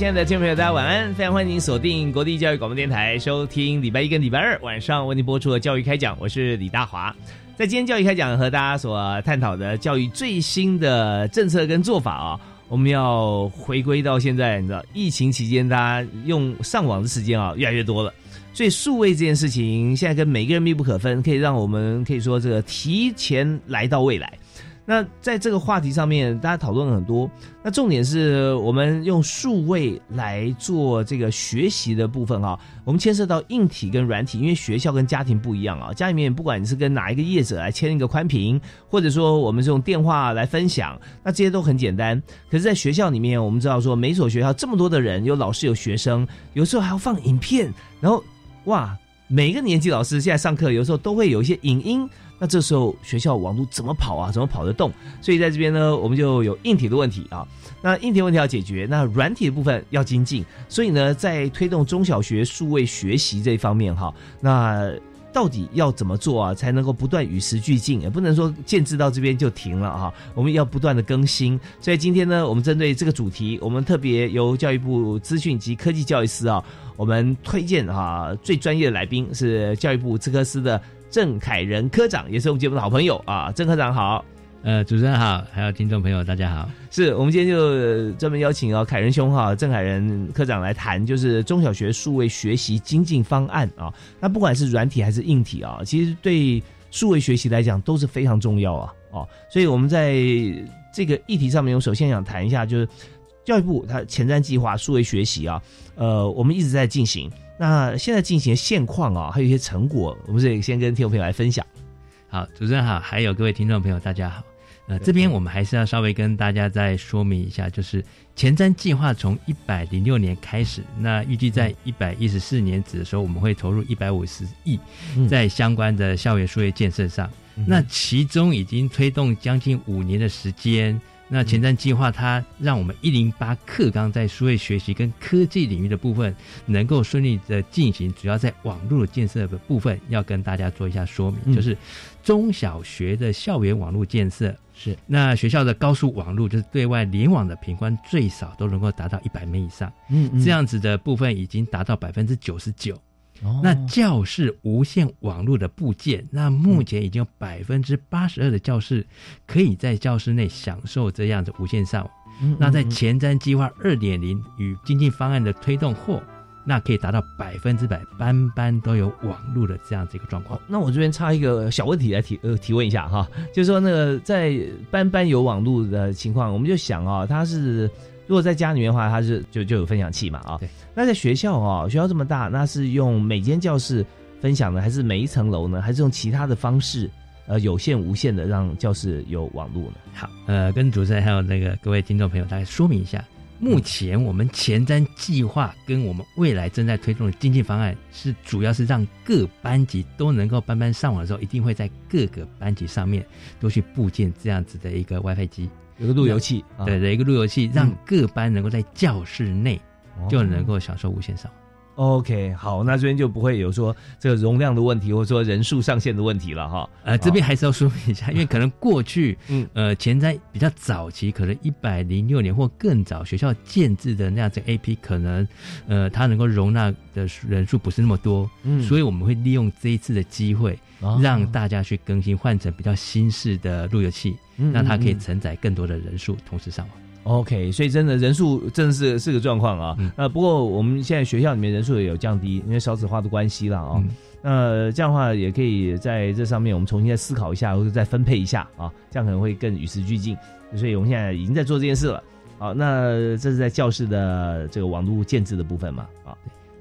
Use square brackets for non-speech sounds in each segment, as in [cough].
亲爱的听众朋友，大家晚安！非常欢迎您锁定国立教育广播电台，收听礼拜一跟礼拜二晚上为您播出的教育开讲。我是李大华，在今天教育开讲和大家所探讨的教育最新的政策跟做法啊，我们要回归到现在，你知道疫情期间大家用上网的时间啊越来越多了，所以数位这件事情现在跟每个人密不可分，可以让我们可以说这个提前来到未来。那在这个话题上面，大家讨论了很多。那重点是我们用数位来做这个学习的部分哈。我们牵涉到硬体跟软体，因为学校跟家庭不一样啊。家里面不管你是跟哪一个业者来签一个宽屏，或者说我们是用电话来分享，那这些都很简单。可是，在学校里面，我们知道说每所学校这么多的人，有老师有学生，有时候还要放影片，然后哇，每个年级老师现在上课有时候都会有一些影音。那这时候学校网络怎么跑啊？怎么跑得动？所以在这边呢，我们就有硬体的问题啊。那硬体问题要解决，那软体的部分要精进。所以呢，在推动中小学数位学习这一方面哈，那到底要怎么做啊，才能够不断与时俱进？也不能说建制到这边就停了哈，我们要不断的更新。所以今天呢，我们针对这个主题，我们特别由教育部资讯及科技教育司啊，我们推荐哈最专业的来宾是教育部资科司的。郑凯仁科长也是我们节目的好朋友啊，郑科长好，呃，主持人好，还有听众朋友大家好，是我们今天就专门邀请哦凯仁兄哈，郑凯仁科长来谈，就是中小学数位学习精进方案啊，那不管是软体还是硬体啊，其实对数位学习来讲都是非常重要啊，哦，所以我们在这个议题上面，我首先想谈一下，就是教育部它前瞻计划数位学习啊，呃，我们一直在进行。那现在进行现况啊，还有一些成果，我们是先跟听众朋友来分享。好，主持人好，还有各位听众朋友，大家好。呃，这边我们还是要稍微跟大家再说明一下，就是前瞻计划从一百零六年开始，那预计在一百一十四年止的时候，我们会投入一百五十亿在相关的校园数业建设上。那其中已经推动将近五年的时间。那前瞻计划它让我们一零八课纲在数位学习跟科技领域的部分能够顺利的进行，主要在网络建设的部分要跟大家做一下说明，就是中小学的校园网络建设。是。那学校的高速网络就是对外联网的频宽最少都能够达到一百 m 以上，嗯，这样子的部分已经达到百分之九十九。那教室无线网络的部件，那目前已经有百分之八十二的教室可以在教室内享受这样的无线上网。那在前瞻计划二点零与经济方案的推动后，那可以达到百分之百班班都有网络的这样子一个状况。那我这边插一个小问题来提呃提问一下哈，就是说那个在班班有网络的情况，我们就想啊，它是。如果在家里面的话，它是就就有分享器嘛啊。对那在学校哦，学校这么大，那是用每间教室分享呢，还是每一层楼呢？还是用其他的方式，呃，有线、无线的让教室有网络呢？好，呃，跟主持人还有那个各位听众朋友大概说明一下，目前我们前瞻计划跟我们未来正在推动的经济方案，是主要是让各班级都能够班班上网的时候，一定会在各个班级上面都去部建这样子的一个 WiFi 机。有个路由器，对的，一个路由器，让各班能够在教室内就能够享受无线上。OK，好，那这边就不会有说这个容量的问题，或者说人数上限的问题了哈。呃，这边还是要说明一下，[laughs] 因为可能过去，嗯，呃，前在比较早期，可能一百零六年或更早，学校建制的那样子 AP，可能，呃，它能够容纳的人数不是那么多，嗯，所以我们会利用这一次的机会，让大家去更新换成比较新式的路由器。嗯那它可以承载更多的人数同时上网。OK，所以真的人数真的是是个状况啊。嗯呃，不过我们现在学校里面人数也有降低，因为少子化的关系了啊。嗯那这样的话，也可以在这上面我们重新再思考一下，或者再分配一下啊，这样可能会更与时俱进。所以我们现在已经在做这件事了。好，那这是在教室的这个网络建制的部分嘛？啊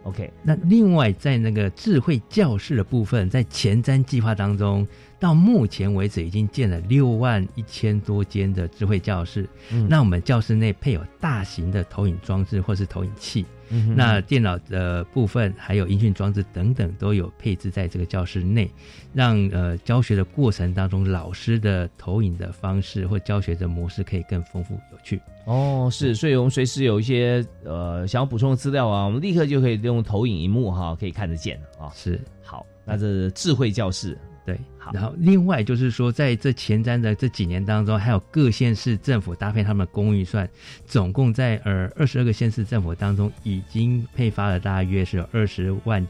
，OK，那另外在那个智慧教室的部分，在前瞻计划当中，到目前为止已经建了六万一千多间的智慧教室。嗯那我们教室内配有大型的投影装置或是投影器，嗯那电脑的部分还有音讯装置等等都有配置在这个教室内，让呃教学的过程当中，老师的投影的方式或教学的模式可以更丰富有趣。哦，是，所以我们随时有一些呃想要补充的资料啊，我们立刻就可以用投影荧幕哈，可以看得见啊。是好，那这是智慧教室，对，好然后另外就是说，在这前瞻的这几年当中，还有各县市政府搭配他们的公共预算，总共在呃二十二个县市政府当中，已经配发了大约是有二十万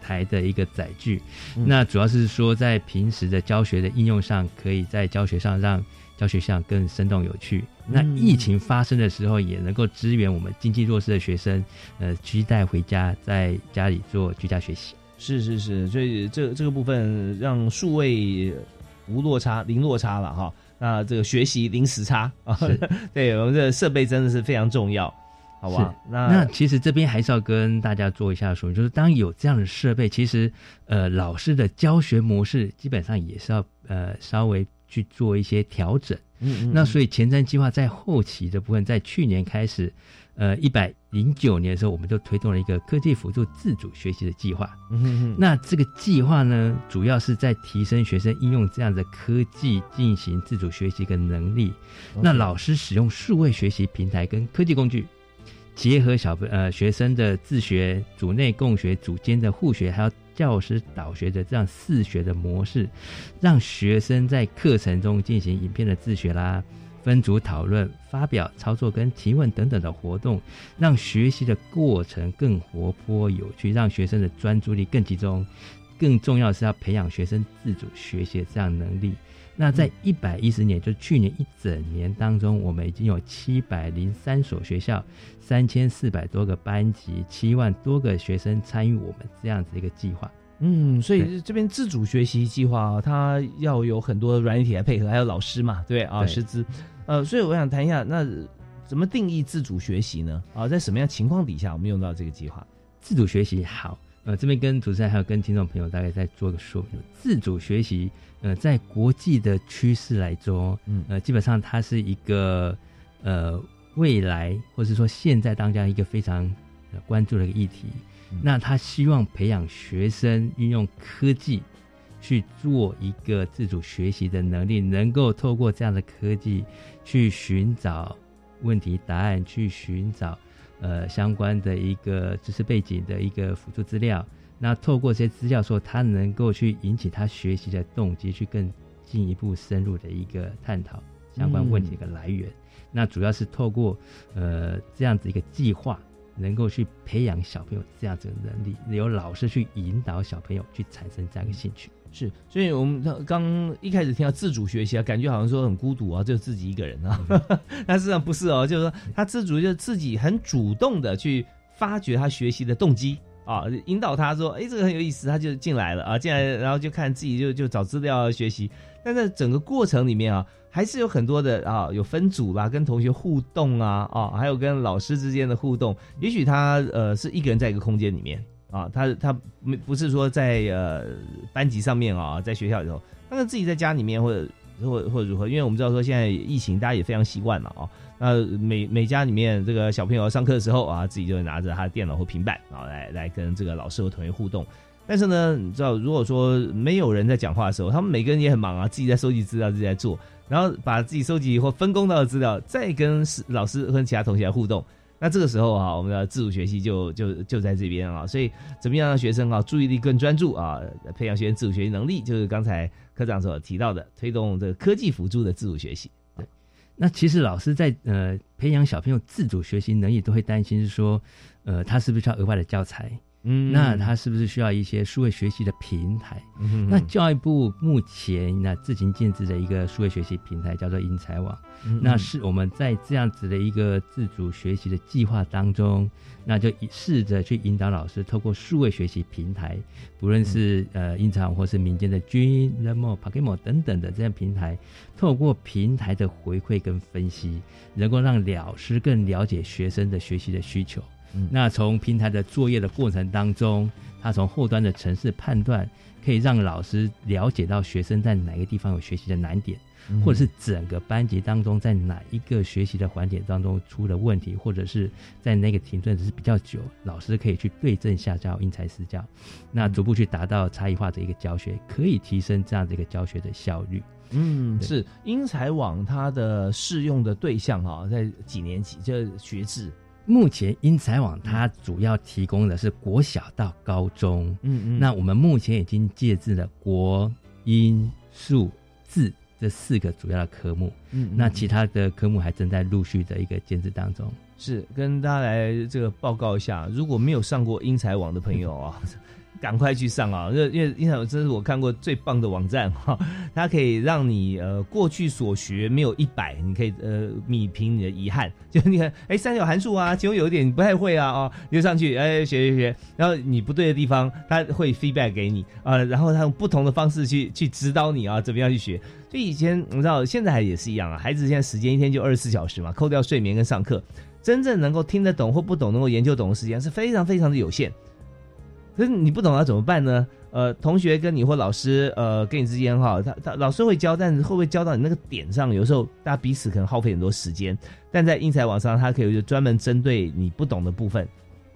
台的一个载具。嗯那主要是说，在平时的教学的应用上，可以在教学上让教学上更生动有趣。那嗯疫情发生的时候，也能够支援我们经济弱势的学生，呃，居带回家，在家里做居家学习。是是是，所以这这个部分让数位无落差、零落差了哈。那这个学习零时差啊，[laughs] 对我们这个设备真的是非常重要，好吧？那那其实这边还是要跟大家做一下说明，就是当有这样的设备，其实呃老师的教学模式基本上也是要呃稍微去做一些调整。嗯嗯那所以前瞻计划在后期的部分，在去年开始，呃一百零九年的时候，我们就推动了一个科技辅助自主学习的计划。嗯哼哼那这个计划呢，主要是在提升学生应用这样的科技进行自主学习的能力。那老师使用数位学习平台跟科技工具，结合小呃学生的自学、组内共学、组间的互学，还有教师导学的这样四学的模式，让学生在课程中进行影片的自学啦。分组讨论、发表、操作跟提问等等的活动，让学习的过程更活泼有趣，让学生的专注力更集中。更重要的是要培养学生自主学习的这样能力。那在一百一十年，就去年一整年当中，我们已经有七百零三所学校、三千四百多个班级、七万多个学生参与我们这样子一个计划。嗯，所以这边自主学习计划啊，它要有很多软体来配合，还有老师嘛，对啊，对师资。呃，所以我想谈一下，那怎么定义自主学习呢？啊，在什么样情况底下我们用到这个计划？自主学习好，呃，这边跟主持人还有跟听众朋友大概再做个说明。自主学习，呃，在国际的趋势来说，嗯呃，基本上它是一个呃未来或者说现在当下一个非常呃关注的一个议题。那他希望培养学生运用科技去做一个自主学习的能力，能够透过这样的科技去寻找问题答案，去寻找呃相关的一个知识背景的一个辅助资料。那透过这些资料说，他能够去引起他学习的动机，去更进一步深入的一个探讨相关问题的来源。那主要是透过呃这样子一个计划，能够去培养小朋友这样子的能力，由老师去引导小朋友去产生这样一个兴趣。是，所以我们刚刚一开始听到自主学习啊，感觉好像说很孤独啊，就自己一个人啊。[laughs] 但事实上不是哦，就是说他自主，就是自己很主动的去发掘他学习的动机啊，引导他说，哎，这个很有意思，他就进来了啊，进来然后就看自己就就找资料学习。但在整个过程里面啊，还是有很多的啊，有分组啦，跟同学互动啊，啊，还有跟老师之间的互动。也许他呃是一个人在一个空间里面。啊，他他没不是说在呃班级上面啊，在学校里头，他是自己在家里面或者或或者如何，因为我们知道说现在疫情，大家也非常习惯嘛啊，那每每家里面这个小朋友上课的时候啊，自己就会拿着他的电脑或平板啊来来跟这个老师和同学互动。但是呢，你知道，如果说没有人在讲话的时候，他们每个人也很忙啊，自己在收集资料，自己在做，然后把自己收集或分工到的资料，再跟老师和其他同学来互动。那这个时候啊，我们的自主学习就就就在这边啊，所以怎么样让学生啊注意力更专注啊，培养学生自主学习能力，就是刚才科长所提到的，推动这个科技辅助的自主学习。对那其实老师在呃培养小朋友自主学习能力，都会担心是说，呃，他是不是需要额外的教材？嗯。那他是不是需要一些数位学习的平台？嗯那教育部目前那自行建制的一个数位学习平台叫做英才网，嗯那是我们在这样子的一个自主学习的计划当中，那就试着去引导老师透过数位学习平台，不论是呃英才网或是民间的 G、Lemo、Pakemo 等等的这样平台，透过平台的回馈跟分析，能够让老师更了解学生的学习的需求。嗯那从平台的作业的过程当中，他从后端的程式判断，可以让老师了解到学生在哪个地方有学习的难点。嗯或者是整个班级当中，在哪一个学习的环节当中出了问题，或者是在那个停顿只是比较久，老师可以去对症下药，因材施教，那逐步去达到差异化的一个教学，可以提升这样的一个教学的效率。嗯，是英才网它的适用的对象哈、在几年级？这学制，目前英才网它主要提供的是国小到高中，嗯嗯。那我们目前已经借制了国、英、数、字这四个主要的科目，嗯那其他的科目还正在陆续的一个建制当中。是跟大家来这个报告一下，如果没有上过英才网的朋友啊，赶快去上啊！因为因为英才网真是我看过最棒的网站哈，[laughs] 它可以让你呃过去所学没有一百，你可以呃弥平你的遗憾。[laughs] 就你看，哎，三角函数啊，其中有一点你不太会啊，哦，你就上去哎学学学，然后你不对的地方，它会 feedback 给你啊、然后它用不同的方式去去指导你啊，怎么样去学。所以以前你知道，现在也是一样啊，孩子现在时间一天就二十四小时嘛，扣掉睡眠跟上课。真正能够听得懂或不懂，能够研究懂的时间是非常非常的有限。可是你不懂要怎么办呢？呃，同学跟你或老师，呃，跟你之间哈，他他老师会教，但是会不会教到你那个点上？有时候大家彼此可能耗费很多时间，但在英才网上，他可以就专门针对你不懂的部分，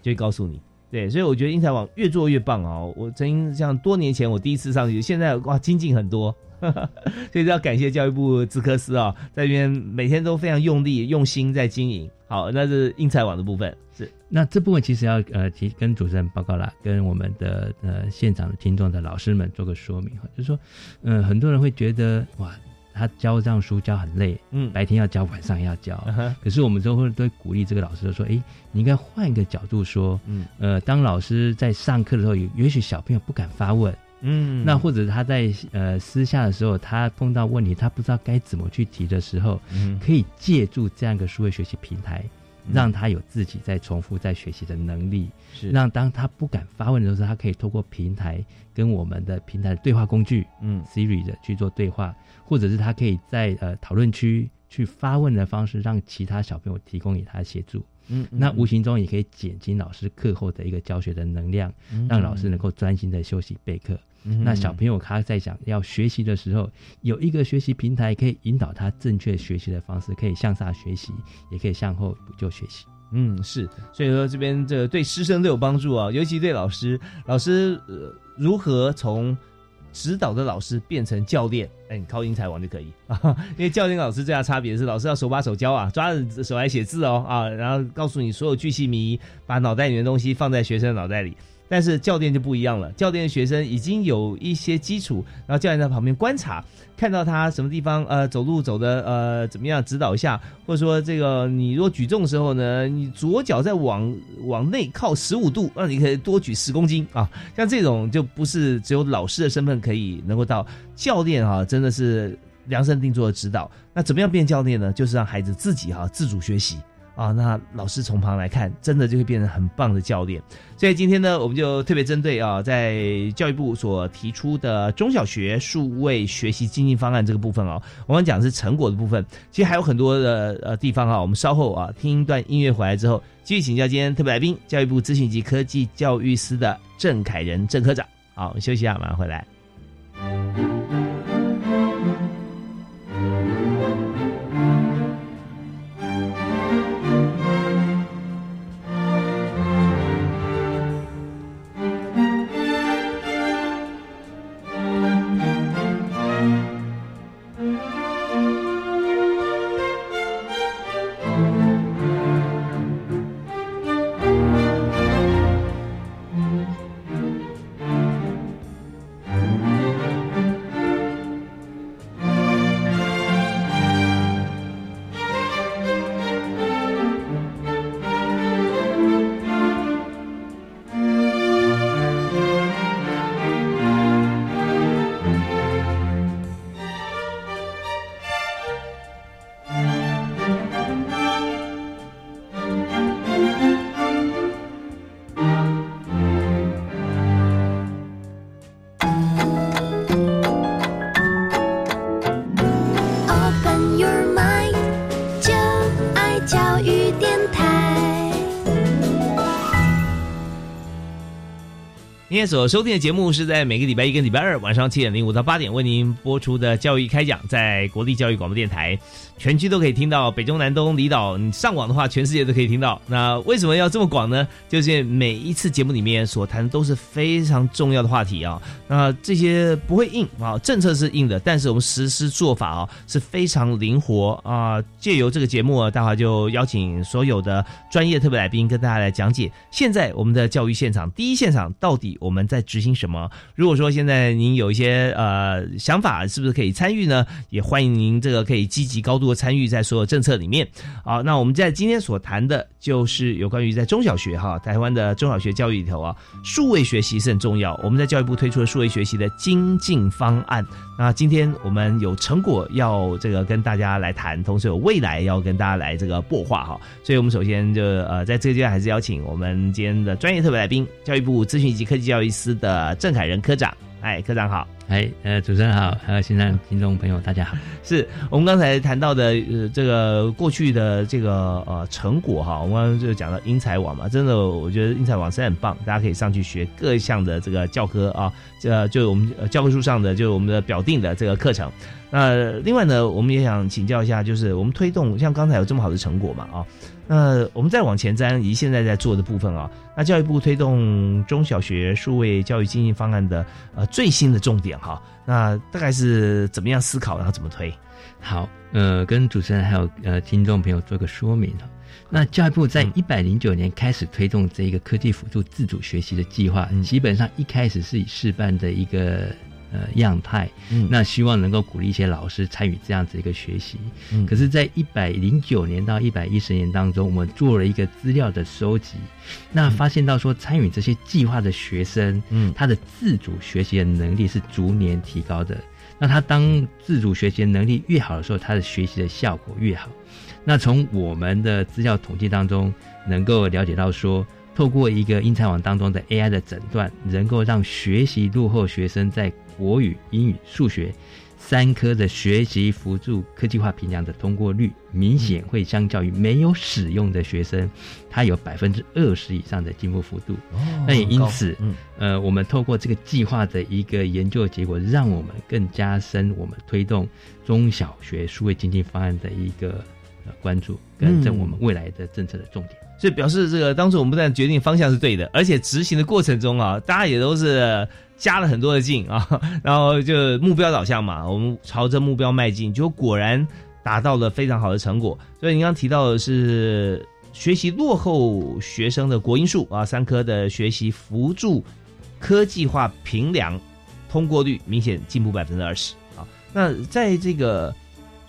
就会告诉你。对，所以我觉得英才网越做越棒哦。我曾经像多年前我第一次上去，现在哇精进很多，[laughs] 所以要感谢教育部资科司啊、在这边每天都非常用力用心在经营。好，那是英才网的部分是那这部分其实要呃提跟主持人报告啦，跟我们的呃现场的听众的老师们做个说明哈，就是说，嗯、很多人会觉得哇，他教这样书教很累，嗯。白天要教，晚上也要教。嗯可是我们都会都会鼓励这个老师说，诶，你应该换一个角度说，嗯。呃，当老师在上课的时候，也许小朋友不敢发问，嗯。那或者他在呃私下的时候，他碰到问题，他不知道该怎么去提的时候，嗯。可以借助这样一个数位学习平台，嗯。让他有自己在重复在学习的能力，是。让当他不敢发问的时候，他可以透过平台跟我们的平台的对话工具嗯。Siri 的去做对话，或者是他可以在呃讨论区去发问的方式，让其他小朋友提供给他协助。嗯那无形中也可以减轻老师课后的一个教学的能量，嗯让老师能够专心的休息备课。嗯那小朋友他在想要学习的时候，有一个学习平台可以引导他正确学习的方式，可以向上学习，也可以向后补救学习。嗯是，所以说这边这个对师生都有帮助啊，尤其对老师，老师呃如何从指导的老师变成教练，哎，你靠英才王就可以啊，[laughs] 因为教练老师最大差别是老师要手把手教啊，抓着手来写字哦啊，然后告诉你所有句细迷，把脑袋里的东西放在学生脑袋里。但是教练就不一样了，教练的学生已经有一些基础，然后教练在旁边观察，看到他什么地方呃走路走的呃怎么样，指导一下，或者说这个你如果举重的时候呢，你左脚再往往内靠十五度，那你可以多举十公斤啊，像这种就不是只有老师的身份可以能够到教练哈、真的是量身定做的指导。那怎么样变教练呢？就是让孩子自己哈、自主学习。啊，那老师从旁来看，真的就会变成很棒的教练。所以今天呢，我们就特别针对啊，在教育部所提出的中小学数位学习经济方案这个部分哦，我们讲的是成果的部分，其实还有很多的呃地方啊，我们稍后啊听一段音乐回来之后，继续请教今天特别来宾，教育部资讯及科技教育司的郑凯仁郑科长。好，我们休息一下，马上回来。天所收听的节目是在每个礼拜一跟礼拜二晚上七点零五到八点为您播出的教育开讲，在国立教育广播电台，全区都可以听到，北中南东离岛，你上网的话，全世界都可以听到。那为什么要这么广呢？就是每一次节目里面所谈的都是非常重要的话题啊。那这些不会硬啊，政策是硬的，但是我们实施做法啊是非常灵活啊。借由这个节目啊，大华就邀请所有的专业特别来宾跟大家来讲解，现在我们的教育现场第一现场到底。我我们在执行什么？如果说现在您有一些呃想法，是不是可以参与呢？也欢迎您这个可以积极高度的参与在所有政策里面。好，那我们在今天所谈的就是有关于在中小学哈，台湾的中小学教育里头啊，数位学习是很重要。我们在教育部推出了数位学习的精进方案。那今天我们有成果要这个跟大家来谈，同时有未来要跟大家来这个擘画哈。所以我们首先就呃在这个阶段还是邀请我们今天的专业特别来宾，教育部资讯及科技教育司的郑凯仁科长。哎，科长好！哎，呃，主持人好，还有现场听众朋友，大家好。是我们刚才谈到的，呃，这个过去的这个呃成果哈，我们刚刚就讲到英才网嘛，真的，我觉得英才网是很棒，大家可以上去学各项的这个教科啊，这就我们教科书上的，就我们的表定的这个课程。那另外呢，我们也想请教一下，就是我们推动像刚才有这么好的成果嘛啊？那我们再往前瞻，以及现在在做的部分啊，那教育部推动中小学数位教育经营方案的呃最新的重点哈，那大概是怎么样思考，然后怎么推？好，呃，跟主持人还有呃听众朋友做个说明哈。那教育部在一百零九年开始推动这一个科技辅助自主学习的计划，基本上一开始是以示范的一个。呃，样态，嗯，那希望能够鼓励一些老师参与这样子一个学习。嗯，可是，在一百零九年到一百一十年当中，我们做了一个资料的收集，那发现到说，参与这些计划的学生，嗯，他的自主学习的能力是逐年提高的。那他当自主学习能力越好的时候，他的学习的效果越好。那从我们的资料统计当中，能够了解到说。透过一个英才网当中的 AI 的诊断，能够让学习落后学生在国语、英语、数学三科的学习辅助科技化评量的通过率，明显会相较于没有使用的学生，他有百分之二十以上的进步幅度。那也因此，呃，我们透过这个计划的一个研究结果，让我们更加深我们推动中小学数位经济方案的一个关注，跟正我们未来的政策的重点。所以表示这个当初我们不但决定方向是对的，而且执行的过程中啊，大家也都是加了很多的劲啊，[laughs] 然后就目标导向嘛，我们朝着目标迈进，就果然达到了非常好的成果。所以您刚提到的是学习落后学生的国英数啊三科的学习辅助科技化评量通过率明显进步百分之二十啊。那在这个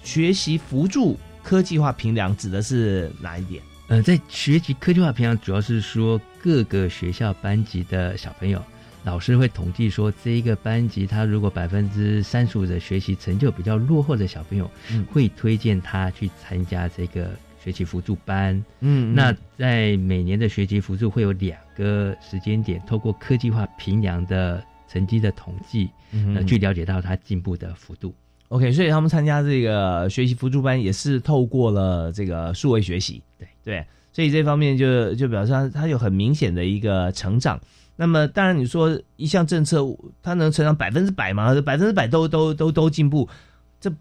学习辅助科技化评量指的是哪一点？呃，在学习科技化培养，主要是说各个学校班级的小朋友，老师会统计说，这一个班级他如果百分之三十五的学习成就比较落后的小朋友，会推荐他去参加这个学习辅助班。嗯，那在每年的学习辅助会有两个时间点，透过科技化评量的成绩的统计，呃，去了解到他进步的幅度。OK，所以他们参加这个学习辅助班也是透过了这个数位学习，对对，所以这方面就就表示他他有很明显的一个成长。那么当然你说一项政策它能成长百分之百吗？百分之百都都都都进步，这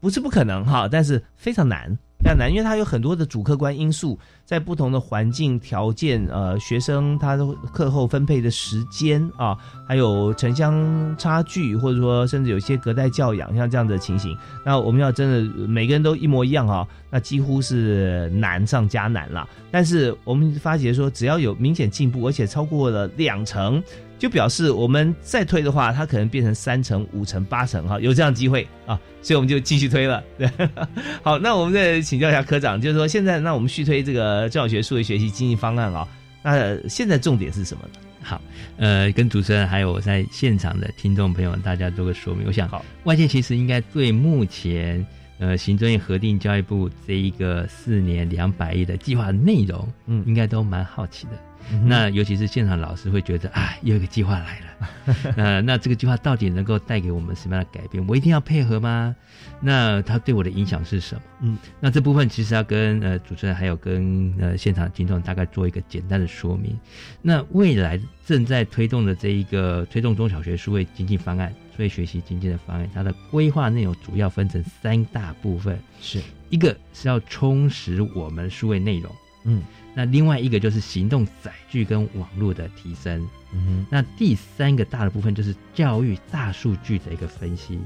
不是不可能哈，但是非常难。比较难，因为它有很多的主客观因素，在不同的环境条件，呃，学生他的课后分配的时间啊，还有城乡差距，或者说甚至有些隔代教养，像这样的情形，那我们要真的每个人都一模一样啊，那几乎是难上加难了。但是我们发觉说，只要有明显进步，而且超过了两成。就表示我们再推的话，它可能变成三成、五成、八成哈，有这样机会啊，所以我们就继续推了。对，[laughs] 好，那我们再请教一下科长，就是说现在那我们续推这个教学数位学习经营方案啊，那现在重点是什么呢？好，呃，跟主持人还有在现场的听众朋友大家做个说明。我想，好，外界其实应该对目前呃行政院核定教育部这一个四年两百亿的计划内容，嗯，应该都蛮好奇的。嗯那尤其是现场老师会觉得啊，又有一个计划来了，[laughs] 呃，那这个计划到底能够带给我们什么样的改变？我一定要配合吗？那它对我的影响是什么？嗯，那这部分其实要跟呃主持人还有跟呃现场听众大概做一个简单的说明。那未来正在推动的这一个推动中小学数位经济方案、数位学习经济的方案，它的规划内容主要分成三大部分，是，一个是要充实我们数位内容。嗯那另外一个就是行动载具跟网络的提升，嗯那第三个大的部分就是教育大数据的一个分析。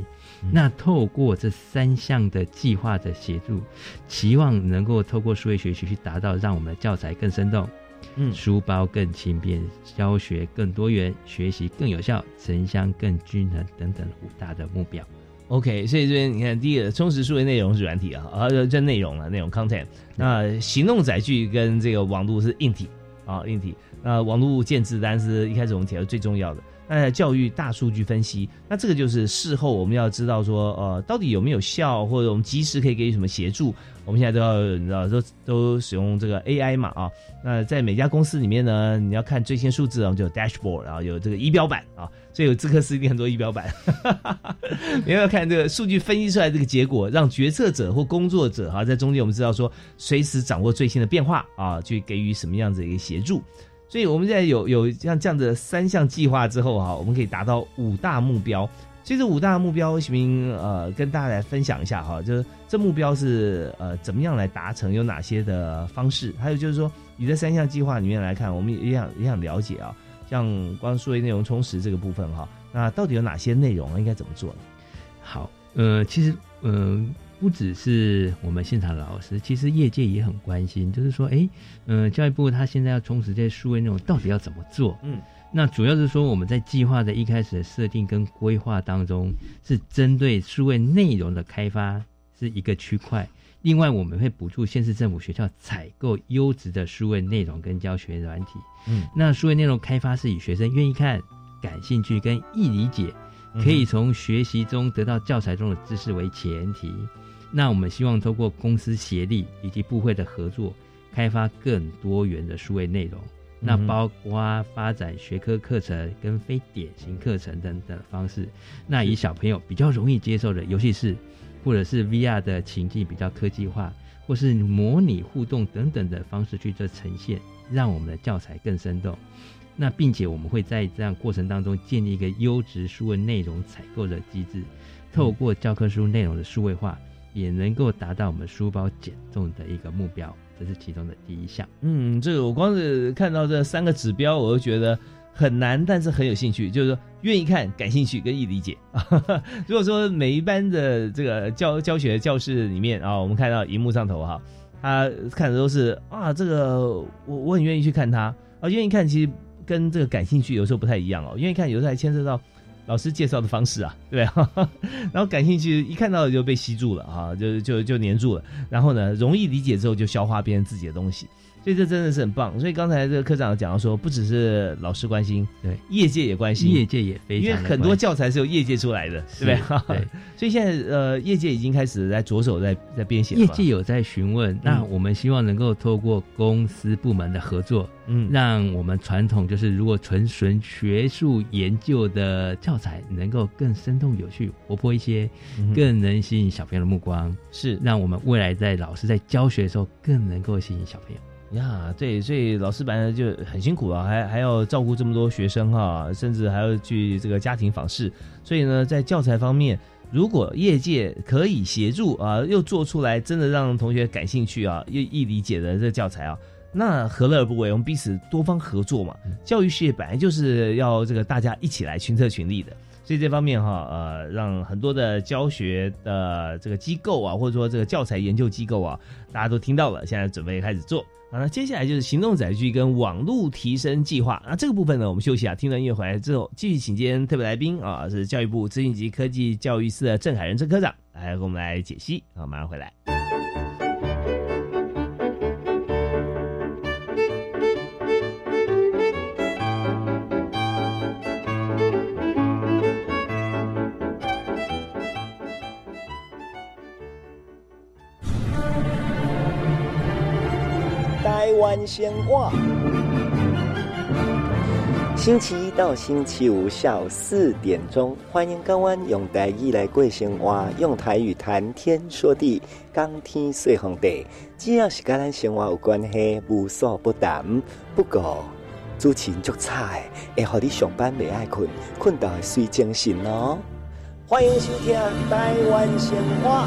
嗯那透过这三项的计划的协助，期望能够透过数位学习去达到让我们的教材更生动、嗯书包更轻便、教学更多元、学习更有效、城乡更均衡等等五大的目标。OK，所以这边你看，第一个充实数位内容是软体啊，啊，这这内容了，内容 content。那行动载具跟这个网络是硬体啊，硬体。那网络建制当然是一开始我们提到最重要的。那教育大数据分析，那这个就是事后我们要知道说，呃，到底有没有效，或者我们及时可以给予什么协助。我们现在都要你知道都都使用这个 AI 嘛啊。那在每家公司里面呢，你要看最新数字啊，就有 dashboard，然后有这个仪表板啊，所以有资科斯一定很多仪表板。[laughs] 你要看这个数据分析出来这个结果，让决策者或工作者哈、在中间我们知道说，随时掌握最新的变化啊，去给予什么样子的一个协助。所以我们现在有有像这样的三项计划之后哈、我们可以达到五大目标。所以这五大目标，徐明呃跟大家来分享一下哈，就是这目标是呃怎么样来达成，有哪些的方式？还有就是说，你在三项计划里面来看，我们也想也想了解啊，像光数位内容充实这个部分哈，那到底有哪些内容应该怎么做呢？好，呃，其实，呃，不只是我们现场老师，其实业界也很关心，就是说，哎，呃，教育部他现在要充实这些数位内容，到底要怎么做？嗯，那主要是说我们在计划的一开始的设定跟规划当中，是针对数位内容的开发是一个区块。另外，我们会补助县市政府学校采购优质的数位内容跟教学软体。嗯，那数位内容开发是以学生愿意看、感兴趣跟易理解，可以从学习中得到教材中的知识为前提。那我们希望透过公司协力以及部会的合作，开发更多元的数位内容。那包括发展学科课程跟非典型课程等等方式。那以小朋友比较容易接受的游戏室，或者是 VR 的情境比较科技化，或是模拟互动等等的方式去做呈现，让我们的教材更生动。那并且我们会在这样过程当中建立一个优质数位内容采购的机制，透过教科书内容的数位化，也能够达到我们书包减重的一个目标。这是其中的第一项。嗯，这个我光是看到这三个指标，我就觉得很难，但是很有兴趣，就是说愿意看、感兴趣跟易理解。[laughs] 如果说每一班的这个教教学教室里面啊，我们看到荧幕上头哈，他看的都是啊，这个我我很愿意去看他啊，愿意看其实跟这个感兴趣有时候不太一样哦，因为看有时候还牵涉到。老师介绍的方式啊，对吧？[laughs] 然后感兴趣，一看到就被吸住了啊，就就就黏住了。然后呢，容易理解之后就消化别人自己的东西，所以这真的是很棒。所以刚才这个科长讲到说，不只是老师关心，对，业界也关心，业界也非常因为很多教材是由业界出来的，对不对？对，[laughs] 所以现在呃，业界已经开始在着手在在编写了业，界有在询问，那我们希望能够透过公司部门的合作，嗯，让我们传统就是如果纯纯学术研究的教材能够更生动有趣、活泼一些，嗯更能吸引小朋友的目光，是让我们未来在老师在教学的时候更能够吸引小朋友。呀，对，所以老师本来就很辛苦啊，还还要照顾这么多学生哈、甚至还要去这个家庭访视，所以呢，在教材方面，如果业界可以协助啊，又做出来真的让同学感兴趣啊，又易理解的这个教材啊，那何乐而不为？我们彼此多方合作嘛，教育事业本来就是要这个大家一起来群策群力的。所以这方面哈，呃，让很多的教学的这个机构啊，或者说这个教材研究机构啊，大家都听到了，现在准备开始做。那接下来就是行动载具跟网络提升计划。那这个部分呢，我们休息啊，听了音乐回来之后，继续请今天特别来宾啊，是教育部资讯及科技教育司的郑海仁郑科长来给我们来解析。啊，马上回来。台湾闲话。星期一到星期五下午四点钟，欢迎港湾用台语来过生活，用台语谈天说地，讲天说皇帝。只要是跟咱生活有关系，无所不谈。不过主持人足差的，会互你上班未爱困，困到会睡精神哦。欢迎收听《台湾生活》。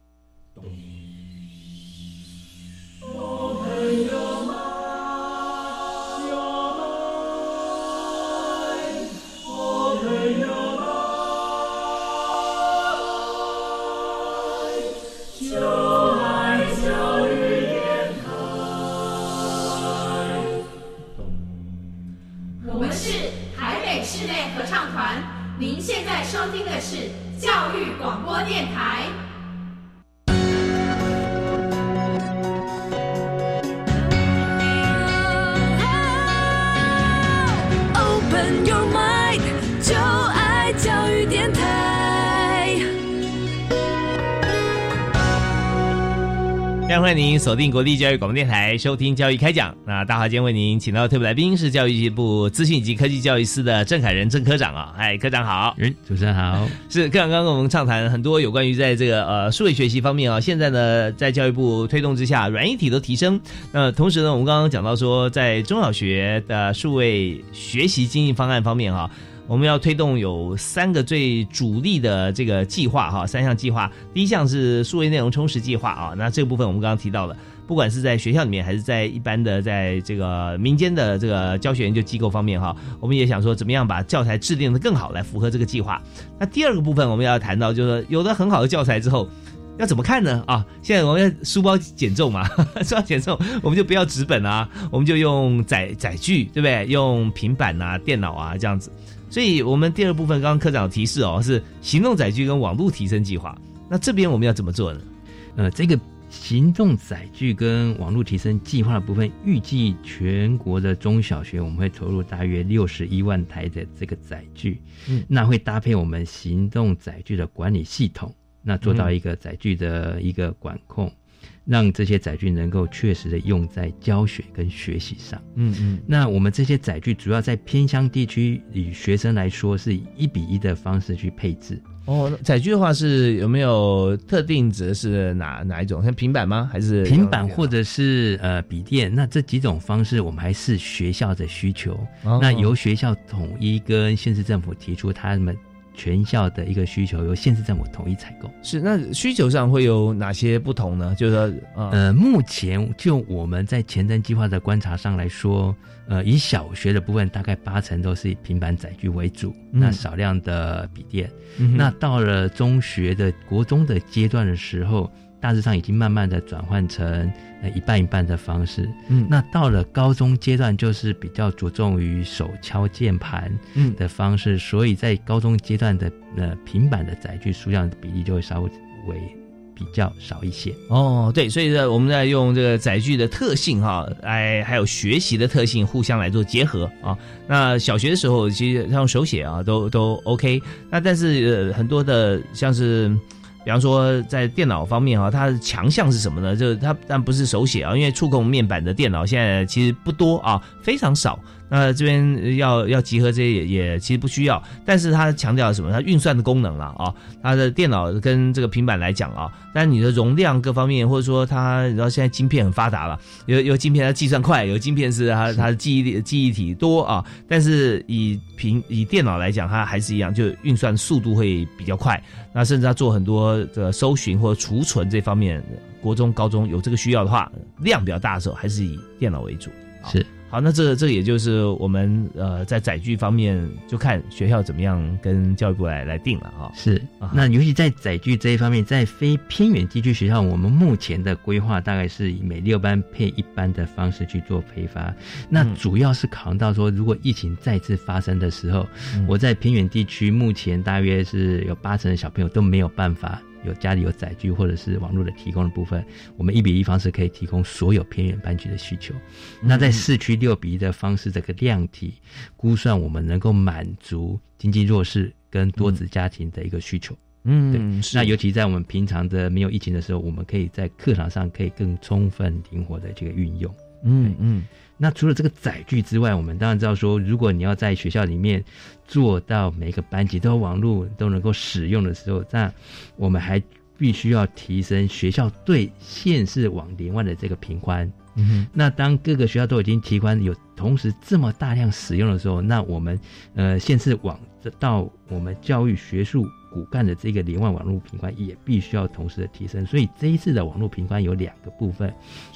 电台。欢迎您锁定国立教育广播电台收听教育开讲。那大华今天为您请到的特别来宾是教育部资讯以及科技教育司的郑凯仁郑科长啊，哎，科长好，嗯，主持人好，是科长刚刚跟我们畅谈很多有关于在这个呃数位学习方面啊，现在呢在教育部推动之下，软硬体都提升。那同时呢，我们刚刚讲到说，在中小学的数位学习经营方案方面哈、我们要推动有三个最主力的这个计划哈，三项计划。第一项是数位内容充实计划啊，那这部分我们刚刚提到了，不管是在学校里面，还是在一般的在这个民间的这个教学研究机构方面哈，我们也想说怎么样把教材制定的更好，来符合这个计划。那第二个部分我们要谈到，就是说有了很好的教材之后。要怎么看呢？啊，现在我们要书包减重嘛，[laughs] 书包减重，我们就不要纸本啊，我们就用载载具，对不对？用平板啊、电脑啊这样子。所以，我们第二部分刚刚科长提示哦，是行动载具跟网络提升计划。那这边我们要怎么做呢？呃，这个行动载具跟网络提升计划的部分，预计全国的中小学我们会投入大约六十一万台的这个载具，嗯那会搭配我们行动载具的管理系统，那做到一个载具的一个管控，让这些载具能够确实的用在教学跟学习上。嗯嗯，那我们这些载具主要在偏乡地区，以学生来说是以一比一的方式去配置。哦，那载具的话是有没有特定指的是哪哪一种？像平板吗？还是平板或者是呃笔电？那这几种方式，我们还是学校的需求。哦那由学校统一跟县市政府提出他们全校的一个需求，由县市政府统一采购。是那需求上会有哪些不同呢？就是说，呃，呃，目前就我们在前瞻计划的观察上来说，呃，以小学的部分大概八成都是以平板载具为主，嗯那少量的笔电。嗯那到了中学的国中的阶段的时候，大致上已经慢慢的转换成呃一半一半的方式。嗯那到了高中阶段，就是比较着重于手敲键盘嗯的方式，所以在高中阶段的呃平板的载具数量的比例就会稍微比较少一些。哦，对，所以呢，我们在用这个载具的特性哈，来还有学习的特性互相来做结合啊。那小学的时候，其实像手写啊，都都 OK。那但是、呃、很多的像是。比方说，在电脑方面啊，它的强项是什么呢？就是它但不是手写啊，因为触控面板的电脑现在其实不多啊，非常少。那这边要要集合这些也也其实不需要，但是它强调什么？它运算的功能了啊，它的电脑跟这个平板来讲啊，但你的容量各方面，或者说它，你知道现在晶片很发达了，有有晶片它计算快，有晶片是它它的记忆力记忆体多啊，但是以平以电脑来讲，它还是一样，就运算速度会比较快，那甚至它做很多的搜寻或者储存这方面，国中高中有这个需要的话，量比较大的时候，还是以电脑为主。是。好，那这这也就是我们呃在载具方面就看学校怎么样跟教育部来来定了哈。是，那尤其在载具这一方面，在非偏远地区学校，我们目前的规划大概是以每六班配一班的方式去做配发。那主要是考虑到说，如果疫情再次发生的时候，我在偏远地区目前大约是有八成的小朋友都没有办法。有家里有载具或者是网络的提供的部分，我们一比一方式可以提供所有偏远班级的需求。那在市区六比一的方式，这个量体估算，我们能够满足经济弱势跟多子家庭的一个需求。嗯，对。那尤其在我们平常的没有疫情的时候，我们可以在课堂上可以更充分灵活的这个运用。嗯嗯。那除了这个载具之外，我们当然知道说，如果你要在学校里面做到每个班级都有网络都能够使用的时候，那我们还必须要提升学校对县市网联外的这个频宽。嗯哼。那当各个学校都已经提宽，有同时这么大量使用的时候，那我们呃县市网到我们教育学术骨干的这个联外网络频宽也必须要同时的提升。所以这一次的网络频宽有两个部分，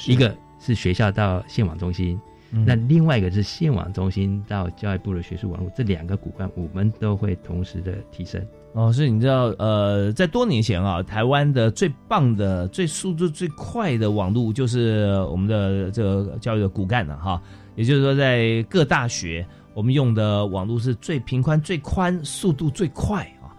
一个是学校到县网中心。那另外一个是线网中心到教育部的学术网络，这两个骨干我们都会同时的提升。哦，所以你知道，呃，在多年前啊，台湾的最棒的、最速度最快的网络就是我们的这个教育的骨干了哈。也就是说，在各大学，我们用的网络是最频宽、最宽、速度最快啊。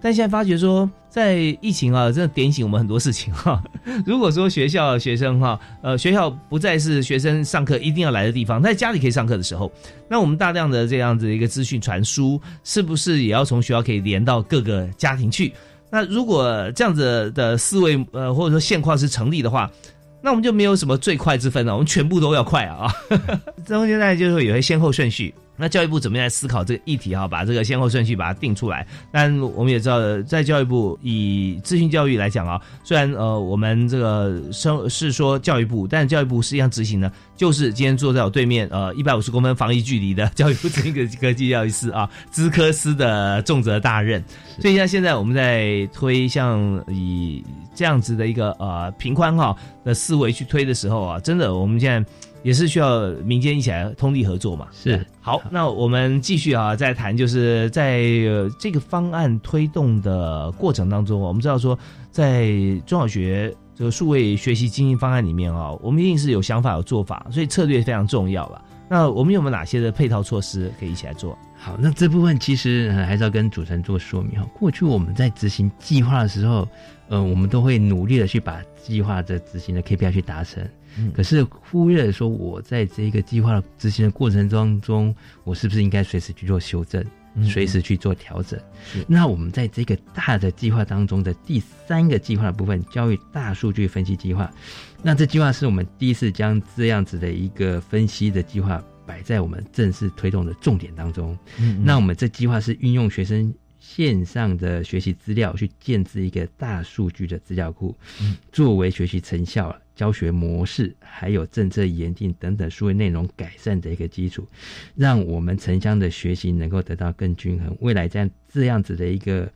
但现在发觉说，在疫情啊，真的点醒我们很多事情哈。[laughs] 如果说学校学生哈，呃，学校不再是学生上课一定要来的地方，在家里可以上课的时候，那我们大量的这样子一个资讯传输，是不是也要从学校可以连到各个家庭去？那如果这样子的思维呃，或者说现况是成立的话，那我们就没有什么最快之分了，我们全部都要快啊！中间呢，就是有些先后顺序。那教育部怎么样来思考这个议题哈？把这个先后顺序把它定出来。但我们也知道，在教育部以资讯教育来讲啊，虽然呃我们这个生是说教育部，但教育部实际上执行呢，就是今天坐在我对面呃一百五十公分防疫距离的教育部这个科技教育司啊，资科司的重责大任。所以像现在我们在推像以这样子的一个呃平宽哈的思维去推的时候啊，真的我们现在。也是需要民间一起来通力合作嘛？是好，那我们继续啊，再谈就是在这个方案推动的过程当中，我们知道说，在中小学这个数位学习经营方案里面啊，我们一定是有想法有做法，所以策略非常重要了。那我们有没有哪些的配套措施可以一起来做？好，那这部分其实还是要跟主持人做说明哈。过去我们在执行计划的时候，呃，我们都会努力的去把计划的执行的 KPI 去达成。可是忽略了说，我在这个计划的执行的过程当中，我是不是应该随时去做修正，随时去做调整？那我们在这个大的计划当中的第三个计划的部分，教育大数据分析计划，那这计划是我们第一次将这样子的一个分析的计划摆在我们正式推动的重点当中。那我们这计划是运用学生。线上的学习资料去建置一个大数据的资料库，作为学习成效、教学模式还有政策研定等等数位内容改善的一个基础，让我们城乡的学习能够得到更均衡。未来这样这样子的一个